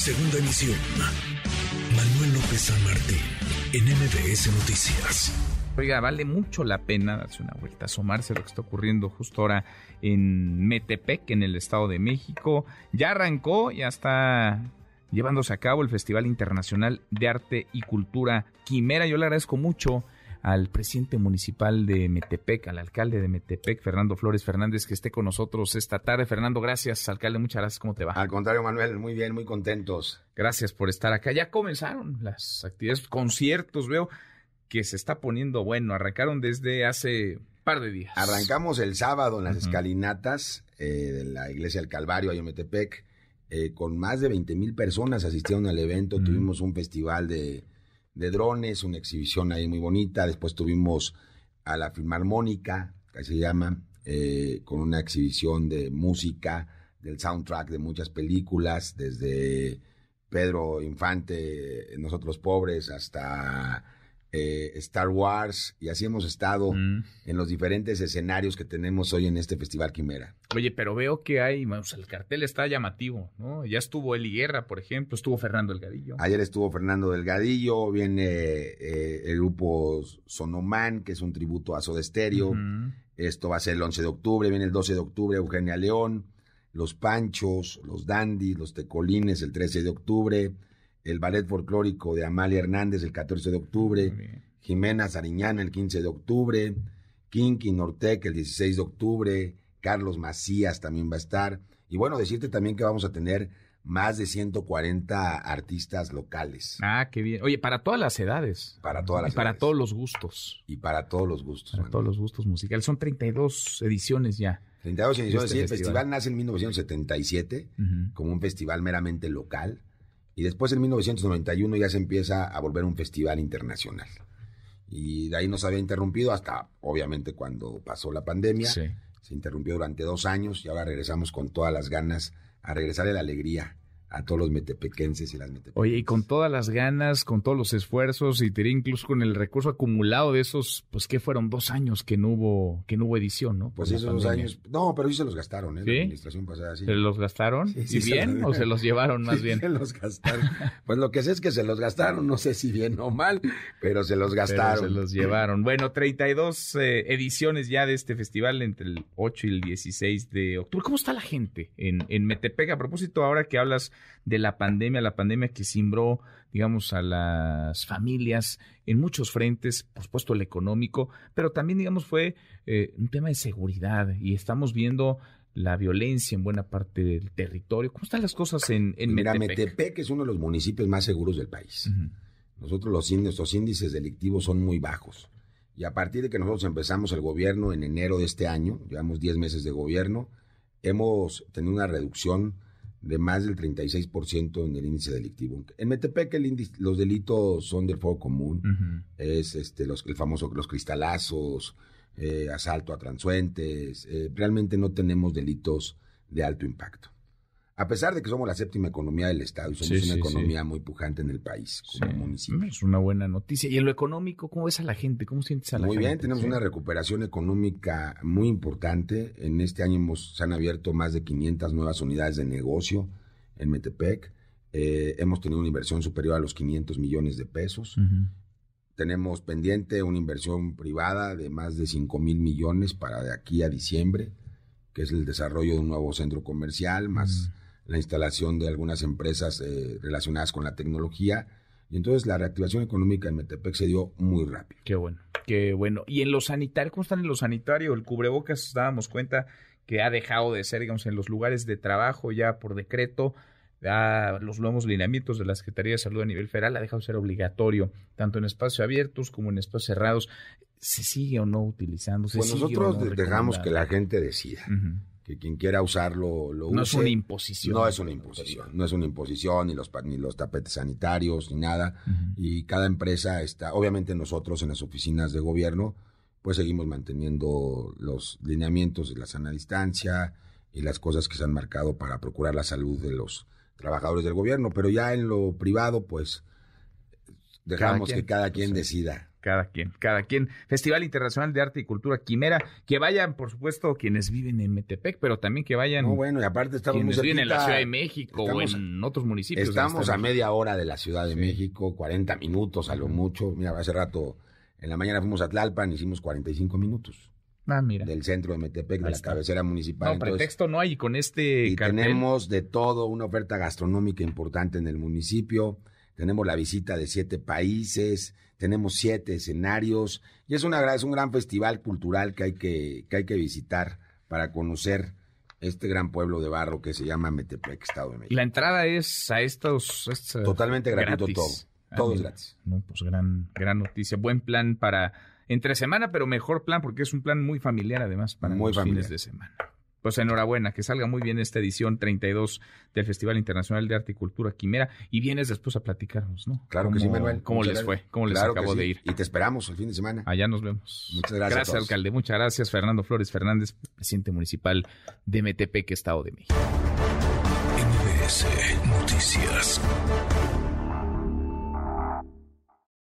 Segunda emisión. Manuel López San Martín, en MBS Noticias. Oiga, vale mucho la pena darse una vuelta, asomarse a lo que está ocurriendo justo ahora en Metepec, en el Estado de México. Ya arrancó, ya está llevándose a cabo el Festival Internacional de Arte y Cultura Quimera. Yo le agradezco mucho al presidente municipal de Metepec, al alcalde de Metepec, Fernando Flores Fernández, que esté con nosotros esta tarde. Fernando, gracias, alcalde, muchas gracias. ¿Cómo te va? Al contrario, Manuel, muy bien, muy contentos. Gracias por estar acá. Ya comenzaron las actividades, conciertos, veo que se está poniendo bueno. Arrancaron desde hace un par de días. Arrancamos el sábado en las escalinatas eh, de la iglesia del Calvario, ahí en Metepec. Eh, con más de 20 mil personas asistieron al evento. Tuvimos un festival de de drones, una exhibición ahí muy bonita. Después tuvimos a la Filmarmónica, que se llama, eh, con una exhibición de música, del soundtrack de muchas películas, desde Pedro Infante, Nosotros Pobres, hasta eh, Star Wars, y así hemos estado Mm. en los diferentes escenarios que tenemos hoy en este Festival Quimera. Oye, pero veo que hay, o sea, el cartel está llamativo, ¿no? Ya estuvo Eli Guerra, por ejemplo, estuvo Fernando Elgadillo. Ayer estuvo Fernando Delgadillo, viene eh, el grupo Sonoman, que es un tributo a Soda Stereo. Esto va a ser el 11 de octubre, viene el 12 de octubre Eugenia León, Los Panchos, Los Dandis, Los Tecolines el 13 de octubre, el Ballet Folclórico de Amalia Hernández el 14 de octubre. Jimena Sariñana el 15 de octubre, Kinky Nortec el 16 de octubre, Carlos Macías también va a estar. Y bueno, decirte también que vamos a tener más de 140 artistas locales Ah, qué bien. Oye, para todas las edades. para todas las y para edades. todos los gustos. y para todos los gustos. Para Manuel. todos los gustos musicales. Son 32 ediciones ya. 32 ediciones, Este sí, el festival. nace en 1977 Ujú. como un festival meramente local y después en 1991 ya se empieza a volver un festival internacional. Y de ahí nos había interrumpido hasta, obviamente, cuando pasó la pandemia. Sí. Se interrumpió durante dos años y ahora regresamos con todas las ganas a regresarle la alegría a todos los metepequenses y las metepequenses. Oye, y con todas las ganas, con todos los esfuerzos, y diría incluso con el recurso acumulado de esos, pues que fueron dos años que no hubo, que no hubo edición, ¿no? Pues Por esos dos años, no, pero sí se los gastaron, ¿eh? ¿Sí? La administración pasada, sí. ¿Se los gastaron? Sí, sí, ¿Y bien? ¿O se los llevaron más bien? Se los gastaron. Pues lo que sé es que se los gastaron, no sé si bien o mal, pero se los Pero gastaron. se los llevaron. Bueno, 32 eh, ediciones ya de este festival entre el 8 y el 16 de octubre. ¿Cómo está la gente en, en Metepec? A propósito, ahora que hablas de la pandemia, la pandemia que cimbró, digamos, a las familias en muchos frentes, por supuesto el económico, pero también, digamos, fue eh, un tema de seguridad y estamos viendo la violencia en buena parte del territorio. ¿Cómo están las cosas en, en Mira, Metepec? Metepec es uno de los municipios más seguros del país. Nosotros los índices, nuestros índices delictivos son muy bajos. Y a partir de que nosotros empezamos el gobierno en enero de este año, llevamos 10 meses de gobierno, hemos tenido una reducción de más del 36% en el índice delictivo. En Metepec el índice- los delitos son del fuego común, es este los el famoso los cristalazos, eh, asalto a transuentes, eh, realmente no tenemos delitos de alto impacto. A pesar de que somos la séptima economía del estado y somos Sí, una sí, sí. economía muy pujante en el país como municipio. Es una buena noticia. ¿Y en lo económico, cómo ves a la gente? ¿Cómo sientes a la Muy gente? bien, tenemos una recuperación económica muy importante. En este año hemos, se han abierto más de 500 nuevas unidades de negocio en Metepec. Eh, hemos tenido una inversión superior a los 500 millones de pesos. Tenemos pendiente una inversión privada de más de 5 mil millones para de aquí a diciembre, que es el desarrollo de un nuevo centro comercial, más la instalación de algunas empresas eh, relacionadas con la tecnología. Y entonces la reactivación económica en Metepec se dio muy rápido. Qué bueno, qué bueno. ¿Y en lo sanitario? ¿Cómo están en lo sanitario? El cubrebocas, dábamos cuenta que ha dejado de ser, digamos, en los lugares de trabajo ya por decreto. Ya los nuevos lineamientos de la Secretaría de Salud a nivel federal ha dejado de ser obligatorio, tanto en espacios abiertos como en espacios cerrados. ¿Se sigue o no utilizando? ¿Se Pues sigue nosotros no dejamos que la gente decida. Ujú. Que quien quiera usarlo lo use. No es una imposición. No es una imposición. No es una imposición, ni los, ni los tapetes sanitarios, ni nada. Y cada empresa está, obviamente nosotros en las oficinas de gobierno, pues seguimos manteniendo los lineamientos de la sana distancia y las cosas que se han marcado para procurar la salud de los trabajadores del gobierno. Pero ya en lo privado, pues dejamos que cada quien pues, decida cada quien, cada quien. Festival Internacional de Arte y Cultura Quimera, que vayan, por supuesto, quienes viven en Metepec, pero también que vayan No, bueno, y aparte estamos muy viven en la cerquita. Ciudad de México Estamos- o en otros municipios. Estamos esta a media hora de la Ciudad de Sí. México, 40 minutos a lo mucho. Mira, hace rato, en la mañana fuimos a Tlalpan, hicimos 45 minutos Ah, mira. del centro de Metepec, de la cabecera municipal. No, Entonces, pretexto no hay con este y cartel. tenemos de todo, una oferta gastronómica importante en el municipio. Tenemos la visita de siete países, tenemos siete escenarios y es, una, es un gran festival cultural que hay que, que hay que visitar para conocer este gran pueblo de barro que se llama Metepec, Estado de México. La entrada es a estos... es, eh, Totalmente gratuito gratis. todo. Ah, Todo es gratis. No, pues gran, gran noticia. Buen plan para entre semana, pero mejor plan porque es un plan muy familiar además para Muy los familiar. fines de semana. Pues enhorabuena, que salga muy bien esta edición 32 del Festival Internacional de Arte y Cultura Quimera y vienes después a platicarnos, ¿no? Claro que sí, ¿Cómo- Manuel. ¿Cómo Muchas les gracias. fue? ¿Cómo les Claro que acabó sí. de ir? Y te esperamos el fin de semana. Allá nos vemos. Muchas gracias a Gracias, todos. alcalde. Muchas gracias, Fernando Flores Fernández, presidente municipal de Metepec, Estado de México. MBS Noticias.